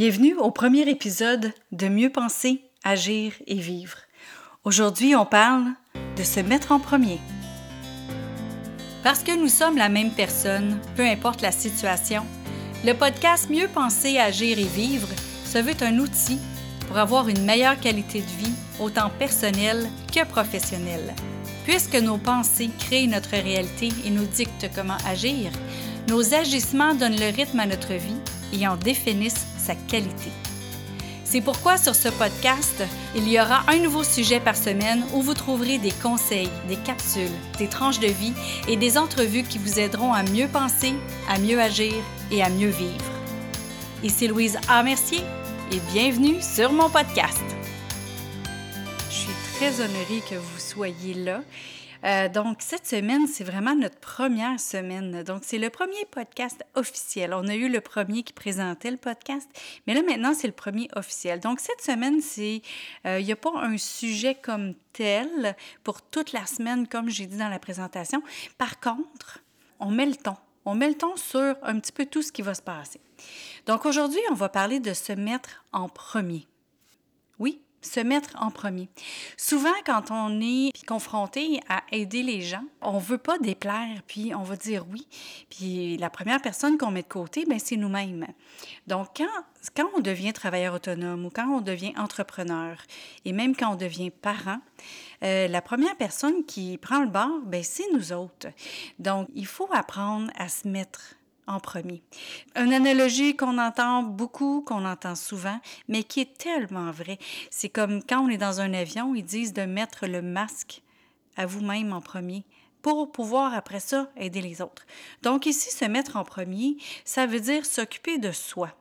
Bienvenue au premier épisode de Mieux penser, agir et vivre. Aujourd'hui, on parle de se mettre en premier. Parce que nous sommes la même personne, peu importe la situation, le podcast Mieux penser, agir et vivre se veut un outil pour avoir une meilleure qualité de vie, autant personnelle que professionnelle. Puisque nos pensées créent notre réalité et nous dictent comment agir, nos agissements donnent le rythme à notre vie et en définissent qualité. C'est pourquoi sur ce podcast, il y aura un nouveau sujet par semaine où vous trouverez des conseils, des capsules, des tranches de vie et des entrevues qui vous aideront à mieux penser, à mieux agir et à mieux vivre. Ici Louise A. Mercier et bienvenue sur mon podcast. Je suis très honorée que vous soyez là euh, donc, cette semaine, c'est vraiment notre première semaine. Donc, c'est le premier podcast officiel. On a eu le premier qui présentait le podcast, mais là, maintenant, c'est le premier officiel. Donc, cette semaine, c'est, euh, il n'y a pas un sujet comme tel pour toute la semaine, comme j'ai dit dans la présentation. Par contre, on met le ton. On met le ton sur un petit peu tout ce qui va se passer. Donc, aujourd'hui, on va parler de se mettre en premier. Oui, se mettre en premier. Souvent, quand on est confronté à aider les gens, on veut pas déplaire, puis on va dire oui. Puis la première personne qu'on met de côté, ben c'est nous-mêmes. Donc, quand, quand on devient travailleur autonome ou quand on devient entrepreneur, et même quand on devient parent, euh, la première personne qui prend le bord, ben c'est nous autres. Donc, il faut apprendre à se mettre en premier. Une analogie qu'on entend beaucoup, qu'on entend souvent, mais qui est tellement vraie. C'est comme quand on est dans un avion, ils disent de mettre le masque à vous-même en premier pour pouvoir après ça aider les autres. Donc ici, se mettre en premier, ça veut dire s'occuper de soi.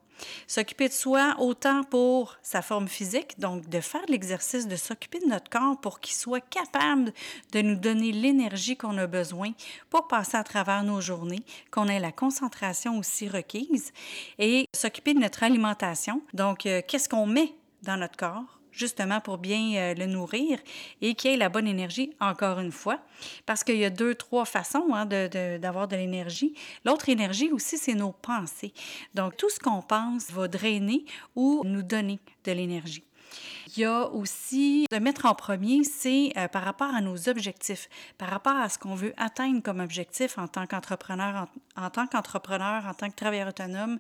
S'occuper de soi autant pour sa forme physique, donc de faire l'exercice de s'occuper de notre corps pour qu'il soit capable de nous donner l'énergie qu'on a besoin pour passer à travers nos journées, qu'on ait la concentration aussi requise et s'occuper de notre alimentation. Donc, euh, qu'est-ce qu'on met dans notre corps? Justement pour bien euh, le nourrir et qu'il ait la bonne énergie, encore une fois, parce qu'il y a deux, trois façons hein, d'avoir de, l'énergie. L'autre énergie aussi, c'est nos pensées. Donc, tout ce qu'on pense va drainer ou nous donner de l'énergie. Il y a aussi de mettre en premier, c'est euh, par rapport à nos objectifs, par rapport à ce qu'on veut atteindre comme objectif en tant qu'entrepreneur, en, en, tant qu'entrepreneur, en tant que travailleur autonome,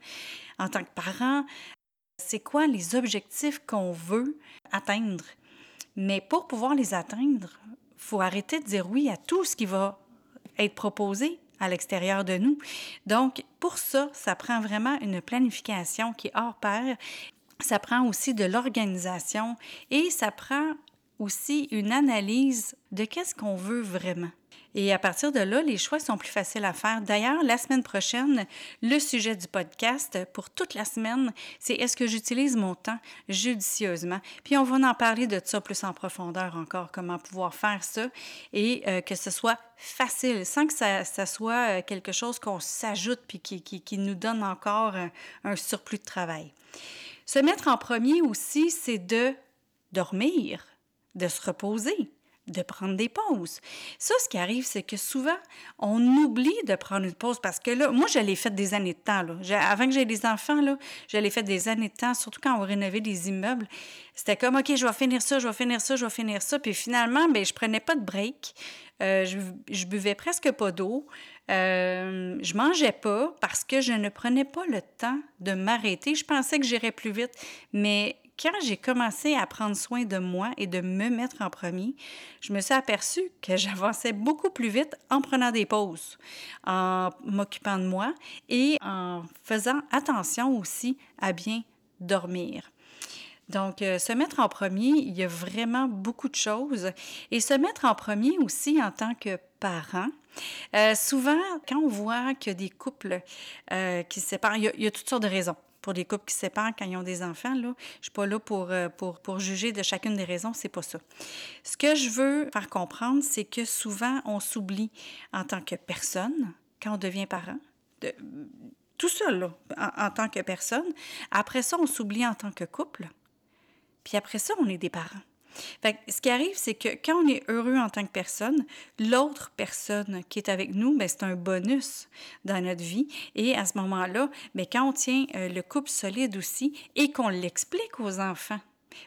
en tant que parent, c'est quoi les objectifs qu'on veut atteindre. Mais pour pouvoir les atteindre, faut arrêter de dire oui à tout ce qui va être proposé à l'extérieur de nous. Donc, pour ça, ça prend vraiment une planification qui est hors pair. Ça prend aussi de l'organisation et ça prend aussi une analyse de qu'est-ce qu'on veut vraiment. Et à partir de là, les choix sont plus faciles à faire. D'ailleurs, la semaine prochaine, le sujet du podcast pour toute la semaine, c'est est-ce que j'utilise mon temps judicieusement? Puis on va en parler de ça plus en profondeur encore, comment pouvoir faire ça et euh, que ce soit facile, sans que ça, soit euh, quelque chose qu'on s'ajoute puis qui, nous donne encore un, un surplus de travail. Se mettre en premier aussi, c'est de dormir, de se reposer de prendre des pauses. Ça, ce qui arrive, c'est que souvent, on oublie de prendre une pause parce que là, moi, je l'ai fait des années de temps. Là. Avant que j'aie des enfants, là, je l'ai fait des années de temps, surtout quand on rénovait des immeubles. C'était comme, OK, je vais finir ça, je vais finir ça, je vais finir ça. Puis finalement, bien, je prenais pas de break. Euh, je, buvais presque pas d'eau. Euh, je mangeais pas parce que je ne prenais pas le temps de m'arrêter. Je pensais que j'irais plus vite, mais quand j'ai commencé à prendre soin de moi et de me mettre en premier, je me suis aperçue que j'avançais beaucoup plus vite en prenant des pauses, en m'occupant de moi et en faisant attention aussi à bien dormir. Donc, euh, se mettre en premier, il y a vraiment beaucoup de choses. Et se mettre en premier aussi en tant que parent. Euh, souvent, quand on voit que des couples euh, qui se séparent, il y, a, toutes sortes de raisons pour les couples qui se séparent quand ils ont des enfants. Je ne suis pas là pour, euh, pour, juger de chacune des raisons, c'est pas ça. Ce que je veux faire comprendre, c'est que souvent, on s'oublie en tant que personne quand on devient parent. Tout seul, en tant que personne. Après ça, on s'oublie en tant que couple. Puis après ça, on est des parents. Fait ce qui arrive, c'est que quand on est heureux en tant que personne, l'autre personne qui est avec nous, ben, c'est un bonus dans notre vie. Et à ce moment-là, ben, quand on tient euh, le couple solide aussi et qu'on l'explique aux enfants,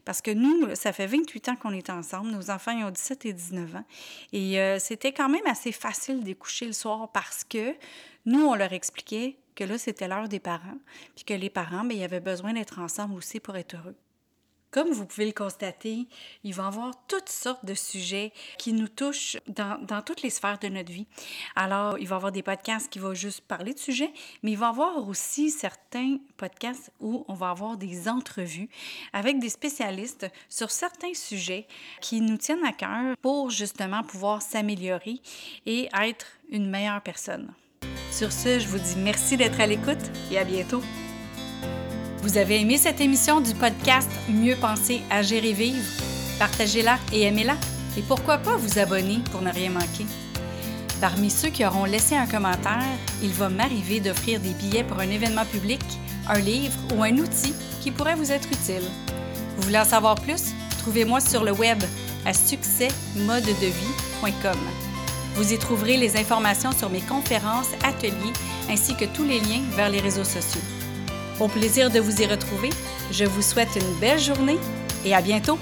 parce que nous, ça fait 28 ans qu'on est ensemble. Nos enfants ont 17 et 19 ans. Et euh, c'était quand même assez facile d'écoucher le soir parce que nous, on leur expliquait que là, c'était l'heure des parents, puis que les parents, bien, ils avaient besoin d'être ensemble aussi pour être heureux. Comme vous pouvez le constater, il va y avoir toutes sortes de sujets qui nous touchent dans, dans, toutes les sphères de notre vie. Alors, il va y avoir des podcasts qui vont juste parler de sujets, mais il va y avoir aussi certains podcasts où on va avoir des entrevues avec des spécialistes sur certains sujets qui nous tiennent à cœur pour justement pouvoir s'améliorer et être une meilleure personne. Sur ce, je vous dis merci d'être à l'écoute et à bientôt. Vous avez aimé cette émission du podcast Mieux penser, agir et vivre? Partagez-la et aimez-la. Et pourquoi pas vous abonner pour ne rien manquer? Parmi ceux qui auront laissé un commentaire, il va m'arriver d'offrir des billets pour un événement public, un livre ou un outil qui pourrait vous être utile. Vous voulez en savoir plus? Trouvez-moi sur le web à succèsmodedevie.com. Vous y trouverez les informations sur mes conférences, ateliers ainsi que tous les liens vers les réseaux sociaux. Au plaisir de vous y retrouver, je vous souhaite une belle journée et à bientôt!